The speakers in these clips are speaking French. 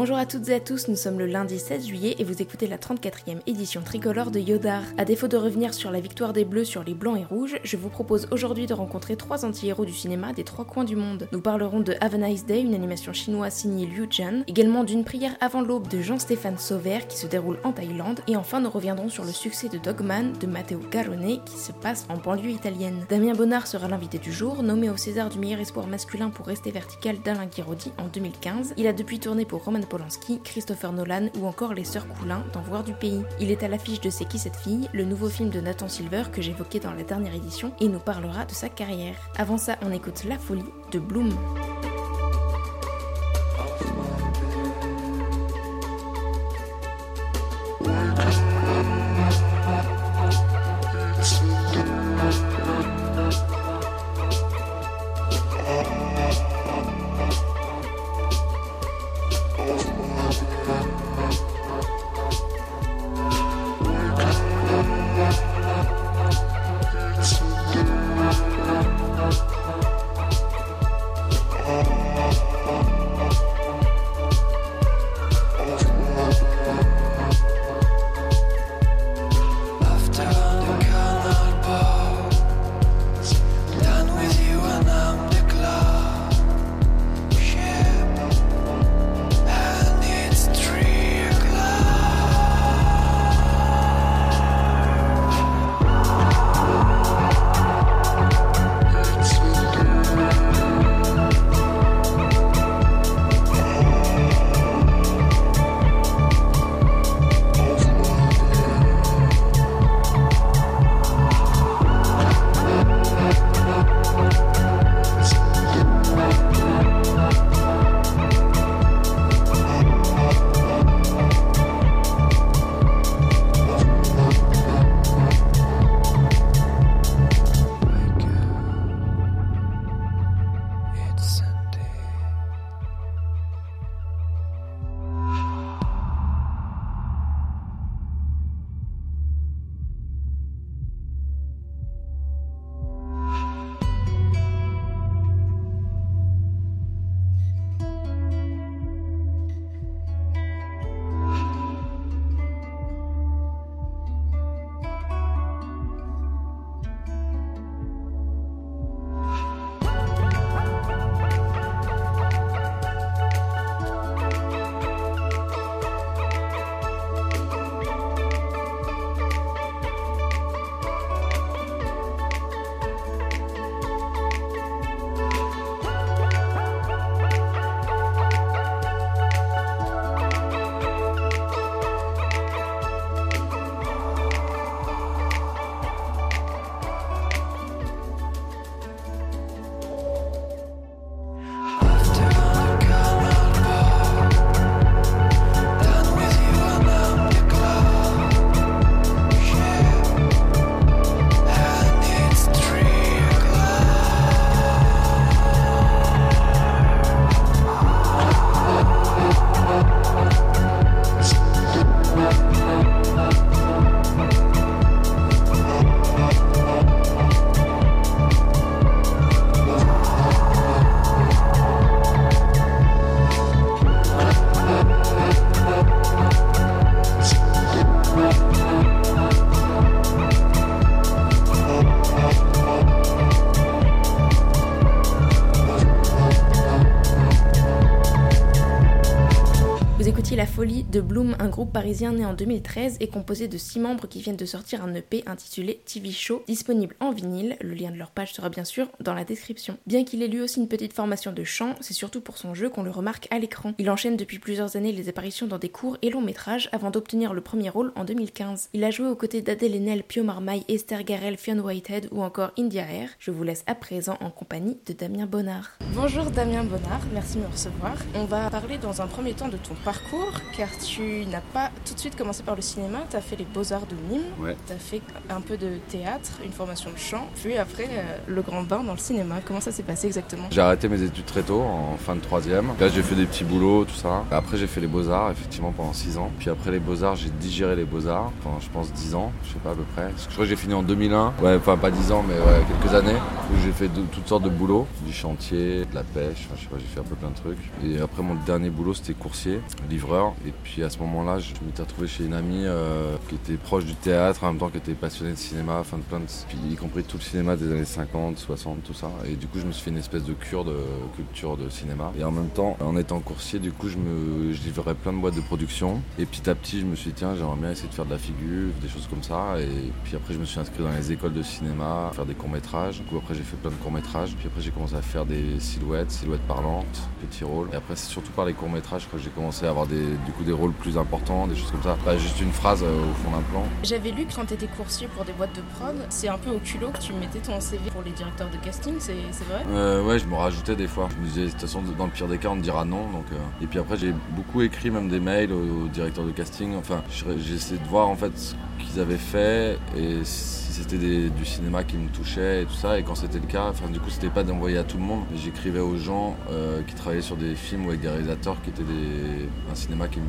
Bonjour à toutes et à tous, nous sommes le lundi 16 juillet et vous écoutez la 34e édition tricolore de Yodar. À défaut de revenir sur la victoire des Bleus sur les Blancs et Rouges, je vous propose aujourd'hui de rencontrer trois anti-héros du cinéma des trois coins du monde. Nous parlerons de Have a Nice Day, une animation chinoise signée Liu Jian, également d'une prière avant l'aube de Jean-Stéphane Sauvert qui se déroule en Thaïlande, et enfin nous reviendrons sur le succès de Dogman de Matteo Garrone qui se passe en banlieue italienne. Damien Bonnard sera l'invité du jour, nommé au César du meilleur espoir masculin pour rester vertical d'Alain Guiraudy en 2015. Il a depuis tourné pour Roman Polanski, Christopher Nolan ou encore les Sœurs Coulin dans Voir du Pays. Il est à l'affiche de C'est qui cette fille, le nouveau film de Nathan Silver que j'évoquais dans la dernière édition et nous parlera de sa carrière. Avant ça, on écoute La Folie de Bloom. La Folie de Bloom, un groupe parisien né en 2013 et composé de 6 membres qui viennent de sortir un EP intitulé TV Show, disponible en vinyle. Le lien de leur page sera bien sûr dans la description. Bien qu'il ait lui aussi une petite formation de chant, c'est surtout pour son jeu qu'on le remarque à l'écran. Il enchaîne depuis plusieurs années les apparitions dans des courts et longs métrages avant d'obtenir le premier rôle en 2015. Il a joué aux côtés d'Adèle Haenel, Pio Marmaille, Esther Garel, Fionn Whitehead ou encore India Air. Je vous laisse à présent en compagnie de Damien Bonnard. Bonjour Damien Bonnard, merci de me recevoir. On va parler dans un premier temps de ton parcours parcours car tu n'as pas tout de suite commencé par le cinéma, tu as fait les beaux-arts de Nîmes, Ouais. tu as fait un peu de théâtre, une formation de chant, puis après euh, le grand bain dans le cinéma. Comment ça s'est passé exactement? J'ai arrêté mes études très tôt, en fin de troisième. Là, j'ai fait des petits boulots, tout ça. Après, j'ai fait les beaux-arts, effectivement, pendant 6 ans. Puis après les beaux-arts, j'ai digéré les beaux-arts, enfin, je pense 10 ans, je sais pas à peu près. Je crois que j'ai fini en 2001. Ouais, enfin, pas 10 ans, mais ouais, quelques années, où j'ai fait de- toutes sortes de boulots. Du chantier, de la pêche, enfin, je sais pas, j'ai fait un peu plein de trucs. Et après, mon dernier boulot, c'était coursier, livreur. Et puis à ce moment-là, je m'étais retrouvé chez une amie euh, qui était proche du théâtre, en même temps qui était passionnée de cinéma, enfin de plein de... Y compris tout le cinéma des années 50, 60, tout ça. Et du coup, je me suis fait une espèce de cure de culture de cinéma. Et en même temps, en étant coursier, du coup, je me je livrais plein de boîtes de production. Et petit à petit, je me suis dit, tiens, j'aimerais bien essayer de faire de la figure, des choses comme ça. Et puis après, je me suis inscrit dans les écoles de cinéma, faire des courts-métrages. Du coup, après, j'ai fait plein de courts-métrages. Puis après, j'ai commencé à faire des silhouettes, silhouettes parlantes, petits rôles. Et après, c'est surtout par les courts-métrages que j'ai commencé à avoir des, du coup, des rôles plus importants, des choses comme ça. Pas juste une phrase euh, au fond d'un plan. J'avais lu que quand tu étais coursier pour des boîtes de prod, c'est un peu au culot que tu mettais ton CV pour les directeurs de casting, c'est vrai? Euh, ouais, je me rajoutais des fois. Je me disais, de toute façon, dans le pire des cas, on te dira non. Donc, euh. Et puis après, j'ai beaucoup écrit même des mails aux, directeurs de casting. Enfin, je- j'ai essayé de voir en fait qu'ils avaient fait et si c'était du cinéma qui me touchait et tout ça. Et quand c'était le cas, enfin, du coup, c'était pas d'envoyer à tout le monde. mais J'écrivais aux gens euh, qui travaillaient sur des films ou avec des réalisateurs qui étaient des, un cinéma qui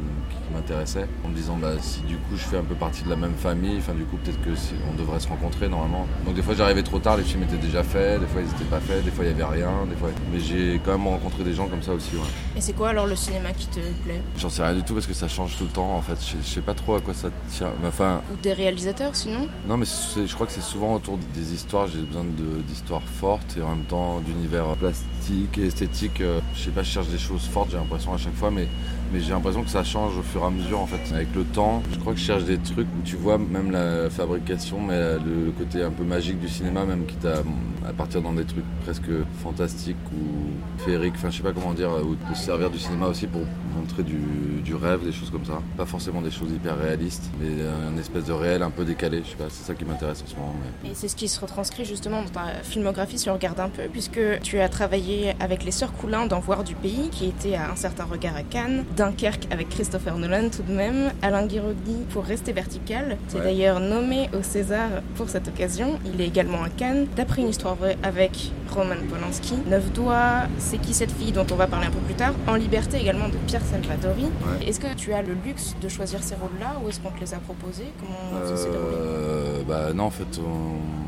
m'intéressait. En me disant, bah, si du coup, je fais un peu partie de la même famille, enfin, du coup, peut-être que si- on devrait se rencontrer normalement. Donc, des fois, j'arrivais trop tard, les films étaient déjà faits, des fois, ils étaient pas faits, des fois, il y avait rien, des fois. Mais j'ai quand même rencontré des gens comme ça aussi, ouais. Et c'est quoi alors le cinéma qui te plaît? J'en sais rien du tout parce que ça change tout le temps en fait. Je, sais pas trop à quoi ça tient. Enfin, des réalisateurs sinon non, mais je crois que c'est souvent autour des histoires. J'ai besoin d'histoires fortes et en même temps d'univers plastique et esthétique. Euh, Je sais pas, je cherche des choses fortes, j'ai l'impression à chaque fois, mais, mais j'ai l'impression que ça change au fur et à mesure en fait. Avec le temps, je crois que je cherche des trucs où tu vois même la fabrication, mais le, côté un peu magique du cinéma, même quitte à, à partir dans des trucs presque fantastiques ou féeriques, enfin je sais pas comment dire, ou de se servir du cinéma aussi pour montrer du, rêve, des choses comme ça. Pas forcément des choses hyper réalistes, mais un espèce de réel un peu décalé, je sais pas, c'est ça qui m'intéresse en ce moment. Et c'est ce qui se retranscrit justement dans ta filmographie si on regarde un peu, puisque tu as travaillé avec les Sœurs Coulin dans Voir du Pays, qui était à un certain regard à Cannes, Dunkerque avec Christopher Nolan tout de même, Alain Guiraudy pour Rester Vertical. Ouais. d'ailleurs nommé au César pour cette occasion. Il est également à Cannes, d'après une histoire vraie avec Roman Polanski. Neuf doigts, C'est qui cette fille dont on va parler un peu plus tard. En liberté également de Pierre Salvatori. Ouais. Est-ce que tu as le luxe de choisir ces rôles-là ou est-ce qu'on te les a proposés? Comment ça s'est déroulé? Euh, bah non, en fait, on,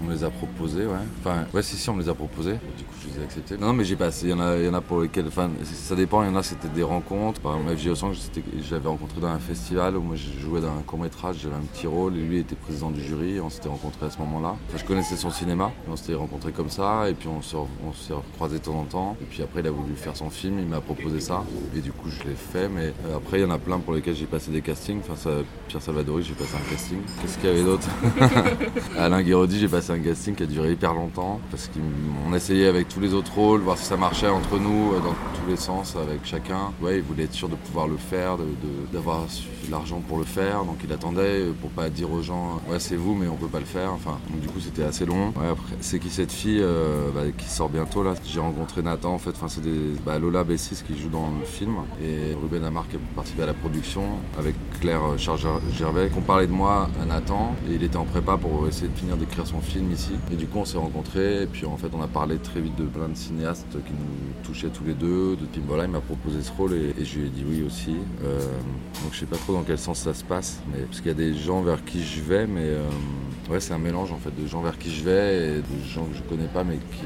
on me les a proposés, ouais. Enfin, ouais, si, si, on me les a proposés. Du coup, je les ai acceptés. Non, non, mais j'ai passé. Il y en a, il y en a pour lesquels. Enfin, ça dépend. Il y en a, c'était des rencontres. Par exemple, FJ Sang, j'avais rencontré dans un festival où moi, je jouais dans un court-métrage. J'avais un petit rôle et lui était président du jury. On s'était rencontrés à ce moment-là. Enfin, je connaissais son cinéma. On s'était rencontrés comme ça. Et puis, on se, on s'est recroisés de temps en temps. Et puis après, il a voulu faire son film. Il m'a proposé ça. Et du coup, je l'ai fait. Mais euh, après, il y en a plein pour lesquels j'ai passé des castings. Enfin, ça, Pierre Salvadori, j'ai passé un casting. Qu'est-ce qu'il y avait d'autre? Alain Guéraudy, j'ai passé un casting qui a duré hyper longtemps parce qu'on essayait avec tous les autres rôles, voir si ça marchait entre nous euh, dans tous les sens avec chacun. Ouais, il voulait être sûr de pouvoir le faire, de- de- d'avoir suffi- l'argent pour le faire, donc il attendait euh, pour pas dire aux gens ouais c'est vous mais on peut pas le faire. Enfin, du coup c'était assez long. Ouais, après c'est qui cette fille euh, bah, qui sort bientôt là? J'ai rencontré Nathan en fait. Enfin c'est bah, Lola Bessis qui joue dans le film et Ruben Amar qui a participé à la production avec Claire Charles-Gervais qui ont parlé de moi à Nathan et il était en prépa pour essayer de finir d'écrire son film ici. Et du coup on s'est rencontrés et puis en fait on a parlé très vite de plein de cinéastes qui nous touchaient tous les deux. De Tim voilà, il m'a proposé ce rôle et, et je lui ai dit oui aussi. Euh, donc je sais pas trop dans quel sens ça se passe, mais parce qu'il y a des gens vers qui je vais, mais euh, ouais c'est un mélange en fait de gens vers qui je vais et de gens que je connais pas mais qui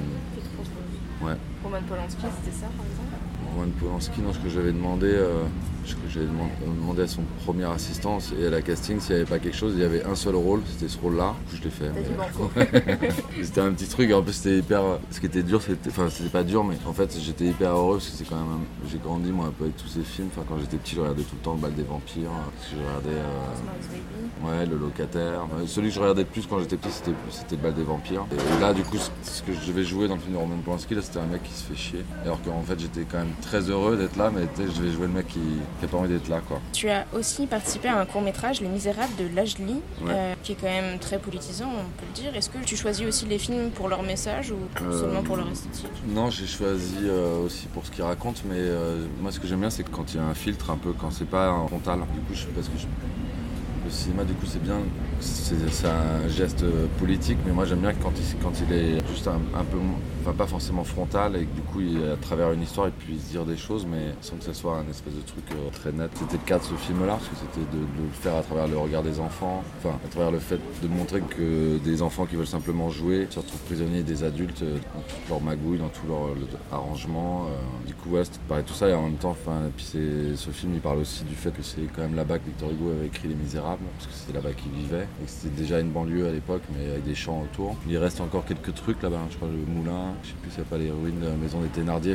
Ouais. Roman Polanski, c'était ça par exemple? Roman Polanski, non, ce que j'avais demandé, euh, j'avais demandé, à son premier assistant et à la casting s'il n'y avait pas quelque chose, il y avait un seul rôle, c'était ce rôle-là, Du coup, je l'ai fait. Mais- c'était un petit truc, en plus c'était hyper. Ce qui était dur, c'était. Enfin, c'était pas dur, mais en fait j'étais hyper heureux parce que c'est quand même. un- J'ai grandi moi un peu avec tous ces films. Enfin, quand j'étais petit, je regardais tout le temps le bal des vampires, je regardais. euh. Ouais, le locataire. Celui que je regardais le plus quand j'étais petit, c'était, c'était le bal des vampires. Et là, du coup, ce- ce que je devais jouer dans le film de Roman Polanski, là, c'était un mec qui se fait chier. Alors qu'en fait, j'étais quand même très heureux d'être là, mais je vais jouer le mec qui n'a pas envie d'être là. Quoi. Tu as aussi participé à un court-métrage, Les Misérables de Lajli, euh, qui est quand même très politisant, on peut le dire. Est-ce que tu choisis aussi les films pour leur message ou euh, seulement pour leur esthétique? Non, j'ai choisi aussi pour ce qu'ils racontent, mais moi ce que j'aime bien, c'est quand il y a un filtre un peu, quand c'est pas un frontal. Du coup, je, parce que je, le cinéma, du coup, c'est bien, c'est un geste politique, mais moi j'aime bien quand il, quand il est juste un, un peu pas forcément frontal et que du coup, à travers une histoire, il puisse dire des choses, mais sans que ce soit un espèce de truc euh, très net. C'était le cas de ce film-là, parce que c'était de, le faire à travers le regard des enfants, enfin, à travers le fait de montrer que des enfants qui veulent simplement jouer se retrouvent prisonniers des adultes euh, dans toute leur magouille, dans tout leur, arrangement. Euh. Du coup, ouais, c'était tout ça, et en même temps, enfin, puis ce film, il parle aussi du fait que c'est quand même là-bas que Victor Hugo avait écrit Les Misérables, parce que c'était là-bas qu'il vivait, et c'était déjà une banlieue à l'époque, mais avec des champs autour. Il reste encore quelques trucs là-bas, je crois, le moulin, je sais plus s'il n'y a pas les ruines de la maison des Thénardier.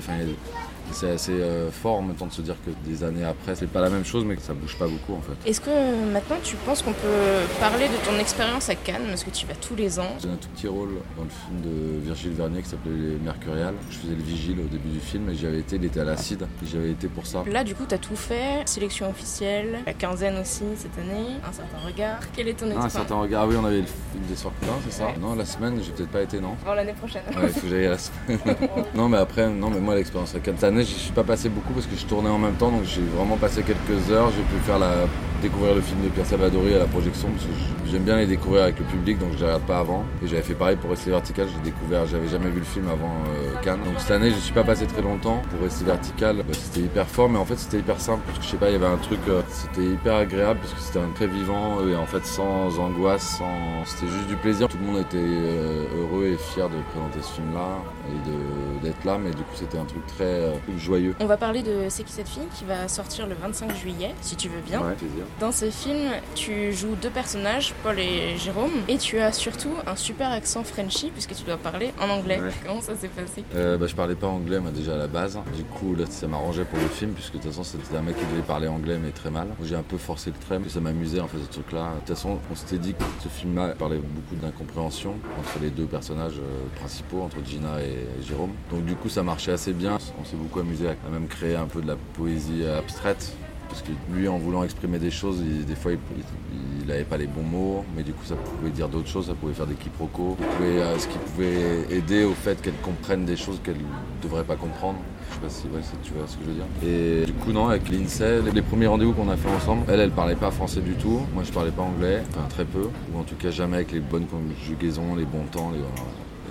C'est assez euh, fort en même temps de se dire que des années après, c'est pas la même chose, mais que ça bouge pas beaucoup en fait. Est-ce que maintenant tu penses qu'on peut parler de ton expérience à Cannes? Parce que tu vas tous les ans. J'ai un tout petit rôle dans le film de Virgile Vernier qui s'appelait Les Mercurial. Je faisais le vigile au début du film et j'avais été, il était à l'acide, j'avais été pour ça. Là, du coup, tu as tout fait, sélection officielle, la quinzaine aussi cette année, un certain regard. Quel est ton expérience Un certain regard, ah oui, on avait le film des soirs c'est ça? Non, la semaine, j'ai peut-être pas été, non Oh, l'année prochaine. Ouais, il faut que j'aille la semaine. non, mais après, non, mais moi, l'expérience à Cannes année, je suis pas passé beaucoup parce que je tournais en même temps, donc j'ai vraiment passé quelques heures. J'ai pu faire la, découvrir le film de Pierre Salvadori à la projection parce que j'aime bien les découvrir avec le public, donc je les regarde pas avant. Et j'avais fait pareil pour Rester Vertical, j'ai découvert, j'avais jamais vu le film avant euh, Cannes. Donc cette année, je suis pas passé très longtemps pour Rester Vertical. Bah, c'était hyper fort, mais en fait c'était hyper simple parce que je sais pas, il y avait un truc, euh, c'était hyper agréable parce que c'était un très vivant et en fait sans angoisse, sans, c'était juste du plaisir. Tout le monde était euh, heureux fier de présenter ce film-là et d'être là, mais du coup c'était un truc très joyeux. On va parler de C'est qui cette fille qui va sortir le 25 juillet, si tu veux bien. Ouais, plaisir. Dans ce film, tu joues deux personnages, Paul et Jérôme, et tu as surtout un super accent Frenchy puisque tu dois parler en anglais. Comment ça s'est passé? Euh, bah, Je parlais pas anglais moi déjà à la base. Du coup là ça m'arrangeait pour le film puisque de toute façon c'était un mec qui devait parler anglais mais très mal. J'ai un peu forcé le trait, mais ça m'amusait en fait ce truc là. De toute façon on s'était dit que ce film-là parlait beaucoup d'incompréhension entre les deux personnages euh, principaux, entre Gina et Jérôme. Donc du coup ça marchait assez bien. On s'est beaucoup amusé à même créer un peu de la poésie abstraite parce que lui, en voulant exprimer des choses, des fois, il n'avait pas les bons mots, mais du coup, ça pouvait dire d'autres choses, ça pouvait faire des quiproquos, euh, ce qui pouvait aider au fait qu'elle comprenne des choses qu'elle ne devrait pas comprendre. Je sais pas si, tu vois ce que je veux dire. Et du coup, non, avec l'INSEE, les premiers rendez-vous qu'on a fait ensemble, elle, elle parlait pas français du tout. Moi, je parlais pas anglais, très peu, ou en tout cas jamais avec les bonnes conjugaisons, les bons temps.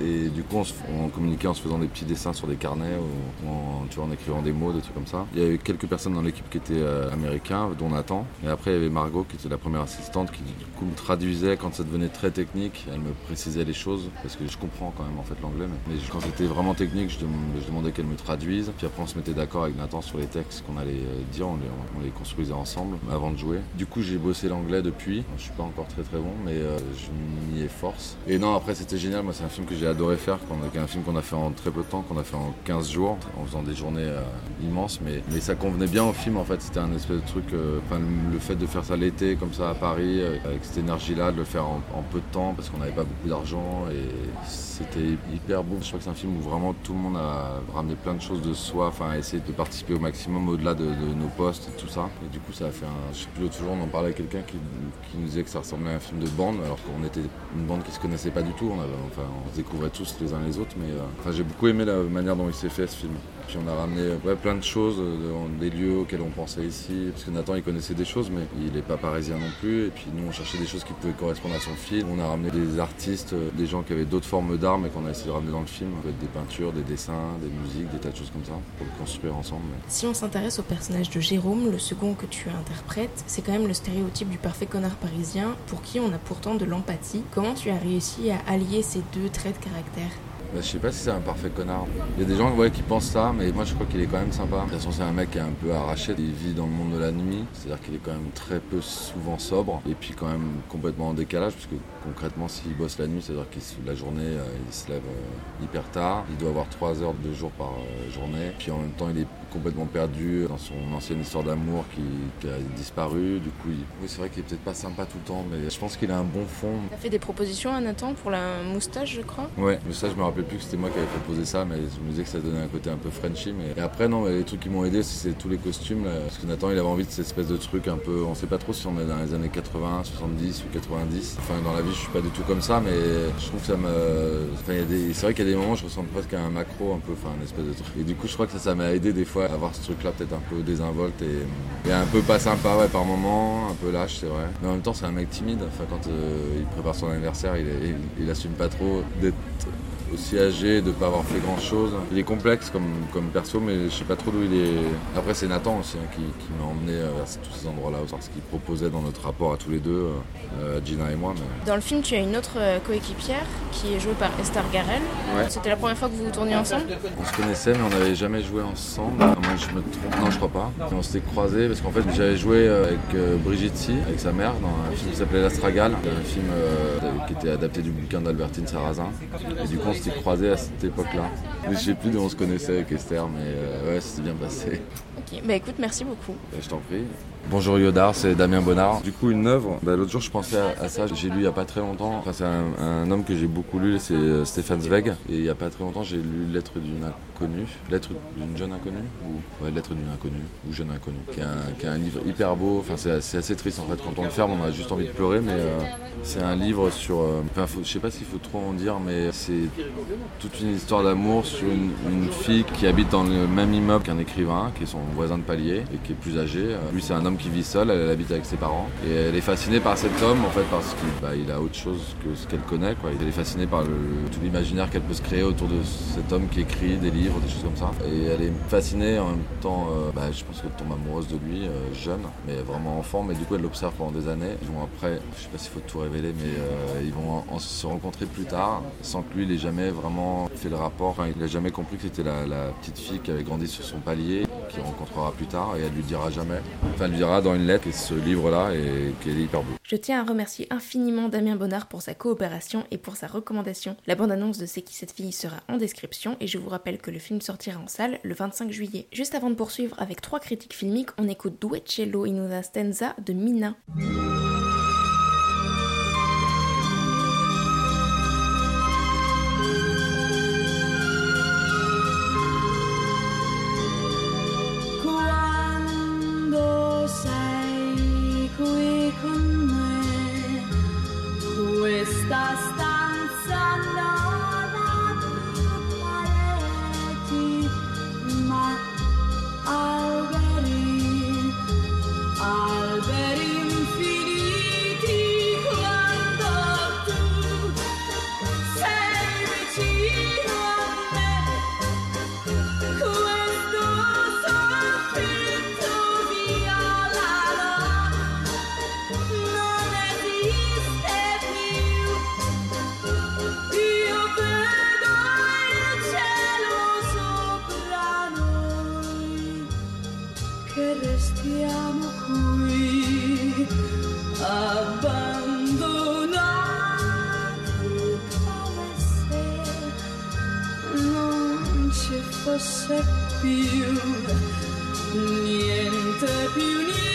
Et du coup, on, communiquait en se faisant des petits dessins sur des carnets ou, en, tu vois, en écrivant des mots, des trucs comme ça. Il y avait quelques personnes dans l'équipe qui étaient euh, américains, dont Nathan. Et après, il y avait Margot qui était la première assistante qui du coup me traduisait quand ça devenait très technique. Elle me précisait les choses parce que je comprends quand même en fait l'anglais. Mais, quand c'était vraiment technique, je, demandais qu'elle me traduise. Puis après, on se mettait d'accord avec Nathan sur les textes qu'on allait euh, dire. On les, construisait ensemble avant de jouer. Du coup, j'ai bossé l'anglais depuis. Je suis pas encore très très bon, mais euh, je m'y efforce. Et non, après, c'était génial. Moi, c'est un film que j'ai adoré faire, un film qu'on a fait en très peu de temps, qu'on a fait en 15 jours, en faisant des journées euh, immenses, mais, mais ça convenait bien au film en fait, c'était un espèce de truc, euh, le fait de faire ça l'été comme ça à Paris, euh, avec cette énergie-là, de le faire en, peu de temps parce qu'on n'avait pas beaucoup d'argent et c'était hyper beau. Je crois que c'est un film où vraiment tout le monde a ramené plein de choses de soi, enfin essayé de participer au maximum au-delà de, nos postes et tout ça. Et du coup ça a fait un... Je sais plus, l'autre jour on en parlait avec quelqu'un qui, nous disait que ça ressemblait à un film de bande alors qu'on était une bande qui se connaissait pas du tout, on, avait, découvrait tous les uns les autres, mais euh, j'ai beaucoup aimé la manière dont il s'est fait ce film. Puis on a ramené ouais, plein de choses, euh, des lieux auxquels on pensait ici, parce que Nathan il connaissait des choses, mais il n'est pas parisien non plus. Et puis nous on cherchait des choses qui pouvaient correspondre à son film. On a ramené des artistes, euh, des gens qui avaient d'autres formes d'art, mais qu'on a essayé de ramener dans le film. Des peintures, des dessins, des musiques, des tas de choses comme ça, pour le construire ensemble. Si on s'intéresse au personnage de Jérôme, le second que tu interprètes, c'est quand même le stéréotype du parfait connard parisien, pour qui on a pourtant de l'empathie. Comment tu as réussi à allier ces deux traits de caractère? Bah, je sais pas si c'est un parfait connard. Il y a des gens qui pensent ça, mais moi je crois qu'il est quand même sympa. De toute façon, c'est un mec qui est un peu arraché. Il vit dans le monde de la nuit, c'est-à-dire qu'il est quand même très peu souvent sobre et puis quand même complètement en décalage, parce que concrètement, s'il bosse la nuit, c'est-à-dire que la journée, euh, il se lève euh, hyper tard. Il doit avoir 3 heures de jour par euh, journée. Puis en même temps, il est complètement perdu dans son ancienne histoire d'amour qui, a disparu. Du coup, oui, c'est vrai qu'il est peut-être pas sympa tout le temps, mais je pense qu'il a un bon fond. Tu as fait des propositions à Nathan pour la moustache, je crois? Ouais, mais ça, je me rappelle plus que c'était moi qui avais proposé ça, mais je me disais que ça donnait un côté un peu Frenchy. Mais... Et après, non, les trucs qui m'ont aidé, c'est tous les costumes. Parce que Nathan, il avait envie de cette espèce de truc un peu. On sait pas trop si on est dans les années 80, 70 ou 90. Enfin, dans la vie, je suis pas du tout comme ça, mais je trouve que ça me. Enfin, c'est vrai qu'il y a des moments où je ressemble presque à un macro, un peu, enfin, une espèce de truc. Et du coup, je crois que ça, ça m'a aidé des fois avoir ce truc-là, peut-être un peu désinvolte et, et, un peu pas sympa, ouais, par moment, un peu lâche, c'est vrai. Mais en même temps, c'est un mec timide. Enfin, quand euh, il prépare son anniversaire, il, il, il assume pas trop d'être aussi âgé, de ne pas avoir fait grand chose. Il est complexe comme, comme perso, mais je sais pas trop d'où il est. Après, c'est Nathan aussi hein, qui, m'a emmené vers tous ces endroits-là, ce qu'il proposait dans notre rapport à tous les deux, euh, Gina et moi. Dans le film, tu as une autre euh, coéquipière qui est jouée par Esther Garel. C'était la première fois que vous tourniez ensemble? On se connaissait, mais on n'avait jamais joué ensemble. moi, je me trompe. Non, je crois pas. on s'était croisés parce qu'en fait, j'avais joué euh, avec Brigitte Si, avec sa mère, dans un film qui s'appelait L'Astragal, un film qui était adapté du bouquin d'Albertine Sarrazin. Et du coup, on s'était croisés à cette époque-là. Je sais plus d'où on se connaissait avec Esther, mais euh, ouais, c'était bien passé. Ok, bah écoute, merci beaucoup. Je t'en prie. Bonjour Yodar, c'est Damien Bonnard. Du coup, une œuvre, bah, l'autre jour je pensais à, ça, j'ai lu il n'y a pas très longtemps. Enfin, c'est un, homme que j'ai beaucoup lu, c'est euh, Stéphane Zweig. Et il n'y a pas très longtemps, j'ai lu Lettre d'une inconnue. Lettre d'une jeune inconnue ou... Ouais, Lettre d'une inconnue ou Jeune inconnue. Qui est, un, livre hyper beau. Enfin, c'est assez triste en fait. Quand on le ferme, on a juste envie de pleurer, mais euh, c'est un livre sur. Euh, enfin, je sais pas s'il faut trop en dire, mais c'est toute une histoire d'amour sur une, une, fille qui habite dans le même immeuble qu'un écrivain, qui est son voisin de palier et qui est plus âgé. Lui, c'est un homme qui vit seul, elle, habite avec ses parents. Et elle est fascinée par cet homme, en fait, parce qu'il bah, a autre chose que ce qu'elle connaît. Elle est fascinée par tout l'imaginaire qu'elle peut se créer autour de cet homme qui écrit des livres, des choses comme ça. Et elle est fascinée en même temps, euh, bah, je pense qu'elle tombe amoureuse de lui, euh, jeune, mais vraiment enfant. Mais du coup, elle l'observe pendant des années. Ils vont après, je sais pas s'il faut tout révéler, mais euh, ils vont se rencontrer plus tard, sans que lui, il ait jamais vraiment fait le rapport. Enfin, il n'a jamais compris que c'était la petite fille qui avait grandi sur son palier, qu'il rencontrera plus tard, et elle lui dira jamais. Enfin, elle lui dira dans une lettre et ce livre-là et qui est hyper beau. Je tiens à remercier infiniment Damien Bonnard pour sa coopération et pour sa recommandation. La bande-annonce de C'est qui cette fille sera en description et je vous rappelle que le film sortira en salle le 25 juillet. Juste avant de poursuivre avec trois critiques filmiques, on écoute Duecello in una stanza de Mina. estás abbandonati come se non ci fosse più niente più niente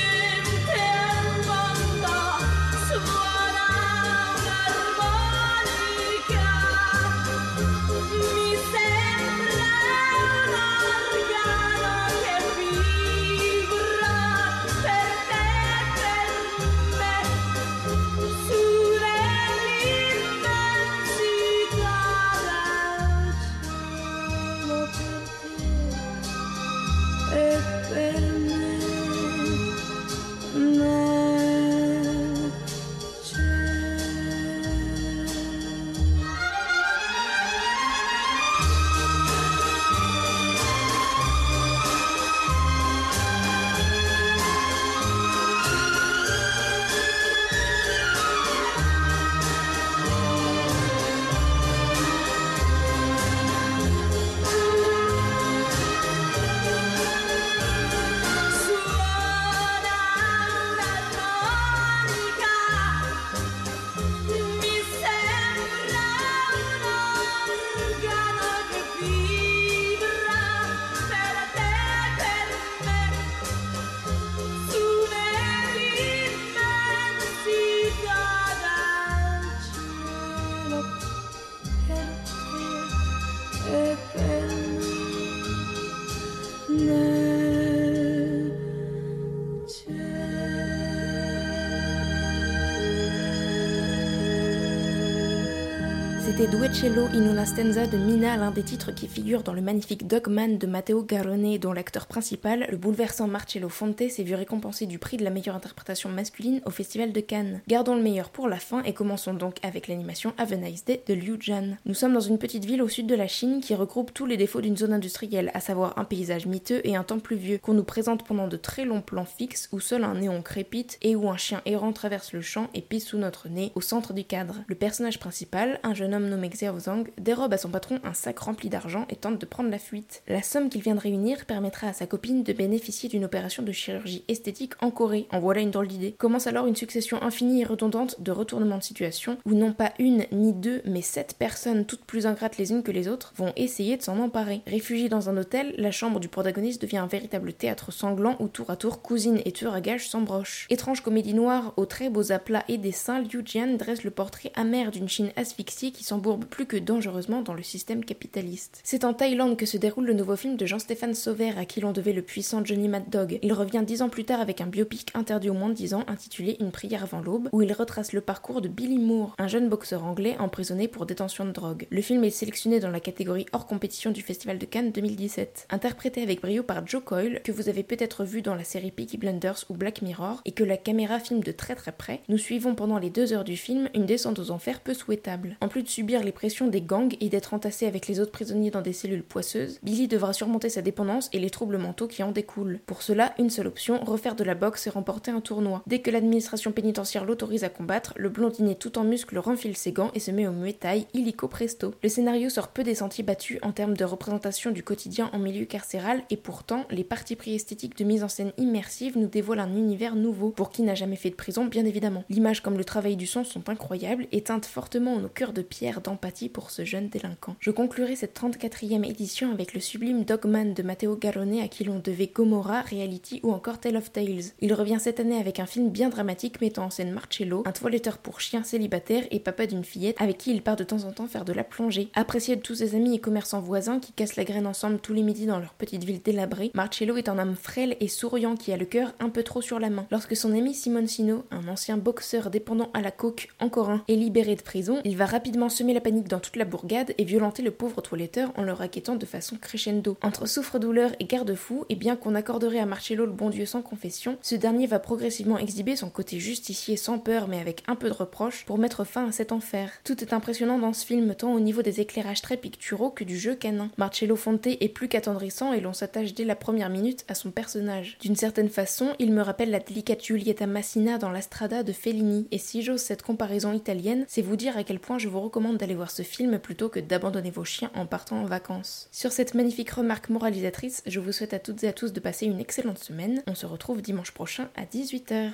c'était Duecello in una stanza de Mina, l'un des titres qui figure dans le magnifique Dogman de Matteo Garrone, dont l'acteur principal, le bouleversant Marcello Fonte, s'est vu récompensé du prix de la meilleure interprétation masculine au Festival de Cannes. Gardons le meilleur pour la fin et commençons donc avec l'animation Have a Nice Day de Liu Jan. Nous sommes dans une petite ville au sud de la Chine qui regroupe tous les défauts d'une zone industrielle, à savoir un paysage miteux et un temps pluvieux, qu'on nous présente pendant de très longs plans fixes où seul un néon crépite et où un chien errant traverse le champ et pisse sous notre nez au centre du cadre. Le personnage principal, un jeune homme nommé Xiao Zhang, dérobe à son patron un sac rempli d'argent et tente de prendre la fuite. La somme qu'il vient de réunir permettra à sa copine de bénéficier d'une opération de chirurgie esthétique en Corée. En voilà une drôle d'idée. Commence alors une succession infinie et redondante de retournements de situation où non pas une ni deux mais sept personnes, toutes plus ingrates les unes que les autres, vont essayer de s'en emparer. Réfugiée dans un hôtel, la chambre du protagoniste devient un véritable théâtre sanglant où tour à tour cousine et tueur à gages s'embrochent. Étrange comédie noire aux très beaux aplats et dessins, Liu Jian dresse le portrait amer d'une Chine asphyxiée qui plus que dangereusement dans le système capitaliste. C'est en Thaïlande que se déroule le nouveau film de Jean-Stéphane Sauvert à qui l'on devait le puissant Johnny Mad Dog. Il revient dix ans plus tard avec un biopic interdit au moins de dix ans intitulé Une prière avant l'aube où il retrace le parcours de Billy Moore, un jeune boxeur anglais emprisonné pour détention de drogue. Le film est sélectionné dans la catégorie hors compétition du Festival de Cannes 2017. Interprété avec brio par Joe Coyle, que vous avez peut-être vu dans la série Peaky Blinders ou Black Mirror, et que la caméra filme de très très près, nous suivons pendant les deux heures du film une descente aux enfers peu souhaitable. En plus de subir les pressions des gangs et d'être entassé avec les autres prisonniers dans des cellules poisseuses, Billy devra surmonter sa dépendance et les troubles mentaux qui en découlent. Pour cela, une seule option, refaire de la boxe et remporter un tournoi. Dès que l'administration pénitentiaire l'autorise à combattre, le blondinet tout en muscles renfile ses gants et se met au muay thai illico presto. Le scénario sort peu des sentiers battus en termes de représentation du quotidien en milieu carcéral et pourtant, les parties pris esthétiques de mise en scène immersive nous dévoilent un univers nouveau pour qui n'a jamais fait de prison, bien évidemment. L'image comme le travail du son sont incroyables et teintent fortement nos cœurs de pierre d'empathie pour ce jeune délinquant. Je conclurai cette 34e édition avec le sublime Dogman de Matteo Garrone à qui l'on devait Gomorrah, Reality ou encore Tale of Tales. Il revient cette année avec un film bien dramatique mettant en scène Marcello, un toiletteur pour chien célibataire et papa d'une fillette avec qui il part de temps en temps faire de la plongée. Apprécié de tous ses amis et commerçants voisins qui cassent la graine ensemble tous les midis dans leur petite ville délabrée, Marcello est un homme frêle et souriant qui a le cœur un peu trop sur la main. Lorsque son ami Simoncino, un ancien boxeur dépendant à la coke, encore un, est libéré de prison, il va rapidement semer la panique dans toute la bourgade et violenter le pauvre toiletteur en le raquettant de façon crescendo. Entre souffre-douleur et garde-fou, et bien qu'on accorderait à Marcello le bon Dieu sans confession, ce dernier va progressivement exhiber son côté justicier sans peur mais avec un peu de reproche pour mettre fin à cet enfer. Tout est impressionnant dans ce film tant au niveau des éclairages très picturaux que du jeu canin. Marcello Fonte est plus qu'attendrissant et l'on s'attache dès la première minute à son personnage. D'une certaine façon, il me rappelle la délicate Giulietta Massina dans La Strada de Fellini, et si j'ose cette comparaison italienne, c'est vous dire à quel point je vous d'aller voir ce film plutôt que d'abandonner vos chiens en partant en vacances. Sur cette magnifique remarque moralisatrice, je vous souhaite à toutes et à tous de passer une excellente semaine. On se retrouve dimanche prochain à 18h.